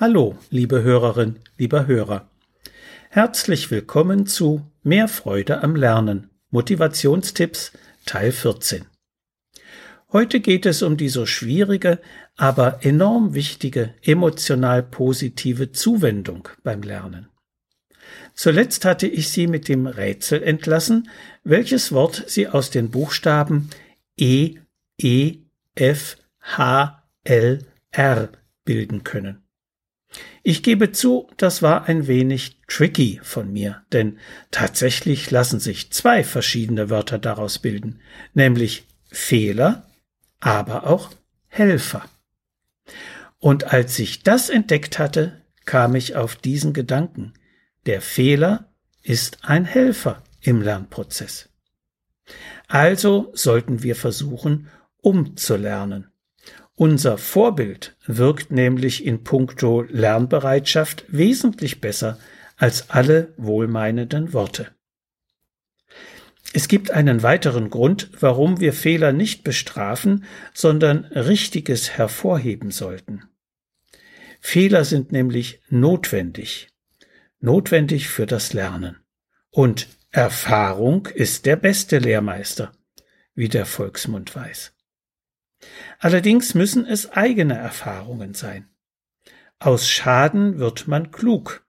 Hallo, liebe Hörerin, lieber Hörer. Herzlich willkommen zu Mehr Freude am Lernen. Motivationstipps Teil 14. Heute geht es um die so schwierige, aber enorm wichtige emotional positive Zuwendung beim Lernen. Zuletzt hatte ich Sie mit dem Rätsel entlassen, welches Wort Sie aus den Buchstaben E, E, F, H, L, R bilden können. Ich gebe zu, das war ein wenig tricky von mir, denn tatsächlich lassen sich zwei verschiedene Wörter daraus bilden, nämlich Fehler, aber auch Helfer. Und als ich das entdeckt hatte, kam ich auf diesen Gedanken. Der Fehler ist ein Helfer im Lernprozess. Also sollten wir versuchen, umzulernen. Unser Vorbild wirkt nämlich in puncto Lernbereitschaft wesentlich besser als alle wohlmeinenden Worte. Es gibt einen weiteren Grund, warum wir Fehler nicht bestrafen, sondern Richtiges hervorheben sollten. Fehler sind nämlich notwendig, notwendig für das Lernen. Und Erfahrung ist der beste Lehrmeister, wie der Volksmund weiß. Allerdings müssen es eigene Erfahrungen sein. Aus Schaden wird man klug.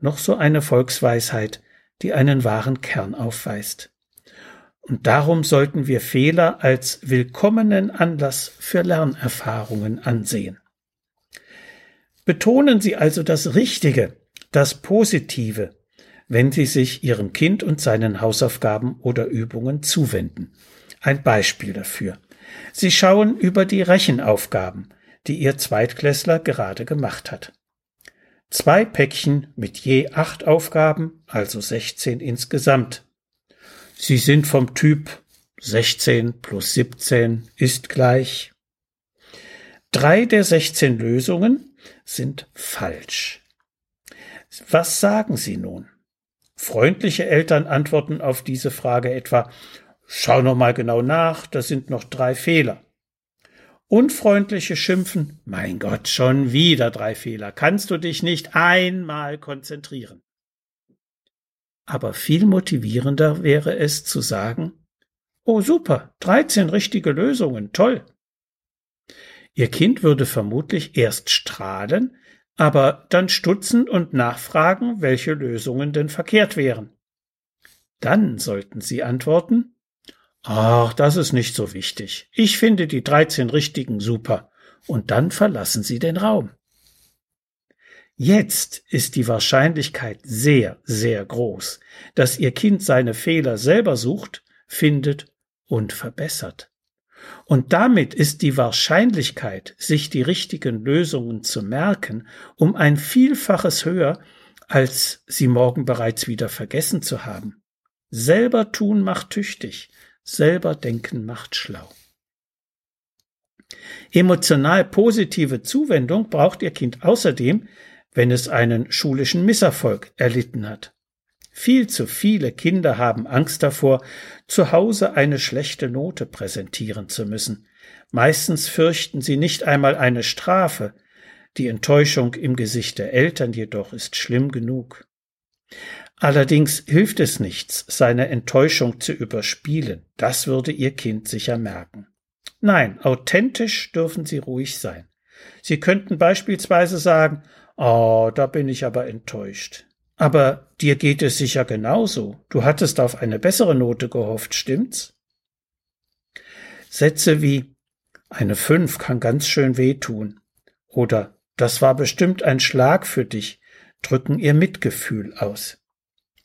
Noch so eine Volksweisheit, die einen wahren Kern aufweist. Und darum sollten wir Fehler als willkommenen Anlass für Lernerfahrungen ansehen. Betonen Sie also das Richtige, das Positive, wenn Sie sich Ihrem Kind und seinen Hausaufgaben oder Übungen zuwenden. Ein Beispiel dafür. Sie schauen über die Rechenaufgaben, die Ihr Zweitklässler gerade gemacht hat. Zwei Päckchen mit je acht Aufgaben, also 16 insgesamt. Sie sind vom Typ 16 plus 17 ist gleich. Drei der 16 Lösungen sind falsch. Was sagen Sie nun? Freundliche Eltern antworten auf diese Frage etwa Schau noch mal genau nach, da sind noch drei Fehler. Unfreundliche schimpfen, mein Gott, schon wieder drei Fehler. Kannst du dich nicht einmal konzentrieren? Aber viel motivierender wäre es zu sagen, oh super, 13 richtige Lösungen, toll. Ihr Kind würde vermutlich erst strahlen, aber dann stutzen und nachfragen, welche Lösungen denn verkehrt wären. Dann sollten Sie antworten, Ach, das ist nicht so wichtig. Ich finde die 13 richtigen super. Und dann verlassen Sie den Raum. Jetzt ist die Wahrscheinlichkeit sehr, sehr groß, dass Ihr Kind seine Fehler selber sucht, findet und verbessert. Und damit ist die Wahrscheinlichkeit, sich die richtigen Lösungen zu merken, um ein Vielfaches höher, als sie morgen bereits wieder vergessen zu haben. Selber tun macht tüchtig, Selber denken macht schlau. Emotional positive Zuwendung braucht Ihr Kind außerdem, wenn es einen schulischen Misserfolg erlitten hat. Viel zu viele Kinder haben Angst davor, zu Hause eine schlechte Note präsentieren zu müssen. Meistens fürchten sie nicht einmal eine Strafe, die Enttäuschung im Gesicht der Eltern jedoch ist schlimm genug. Allerdings hilft es nichts, seine Enttäuschung zu überspielen. Das würde Ihr Kind sicher merken. Nein, authentisch dürfen Sie ruhig sein. Sie könnten beispielsweise sagen, Oh, da bin ich aber enttäuscht. Aber dir geht es sicher genauso. Du hattest auf eine bessere Note gehofft, stimmt's? Sätze wie eine Fünf kann ganz schön wehtun oder das war bestimmt ein Schlag für dich drücken ihr Mitgefühl aus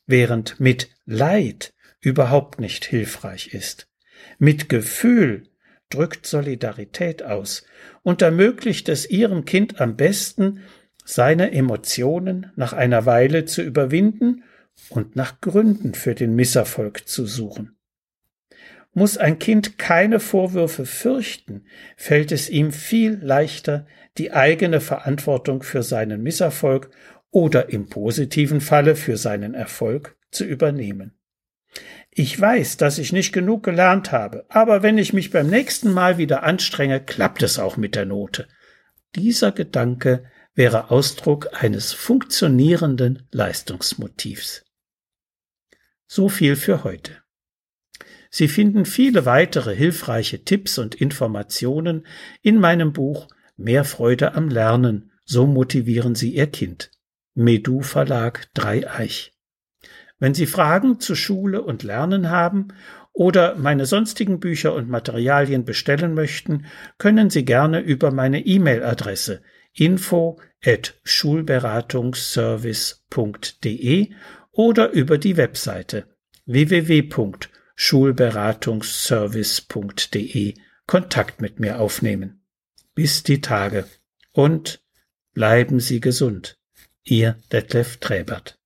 während mit Leid überhaupt nicht hilfreich ist. Mit Gefühl drückt Solidarität aus und ermöglicht es ihrem Kind am besten, seine Emotionen nach einer Weile zu überwinden und nach Gründen für den Misserfolg zu suchen. Muss ein Kind keine Vorwürfe fürchten, fällt es ihm viel leichter, die eigene Verantwortung für seinen Misserfolg oder im positiven Falle für seinen Erfolg zu übernehmen. Ich weiß, dass ich nicht genug gelernt habe, aber wenn ich mich beim nächsten Mal wieder anstrenge, klappt es auch mit der Note. Dieser Gedanke wäre Ausdruck eines funktionierenden Leistungsmotivs. So viel für heute. Sie finden viele weitere hilfreiche Tipps und Informationen in meinem Buch Mehr Freude am Lernen, so motivieren Sie Ihr Kind. Medu Verlag Dreieich. Wenn Sie Fragen zu Schule und Lernen haben oder meine sonstigen Bücher und Materialien bestellen möchten, können Sie gerne über meine E-Mail-Adresse info at schulberatungsservice.de oder über die Webseite www.schulberatungsservice.de Kontakt mit mir aufnehmen. Bis die Tage und bleiben Sie gesund. Ihr Detlef Träbert.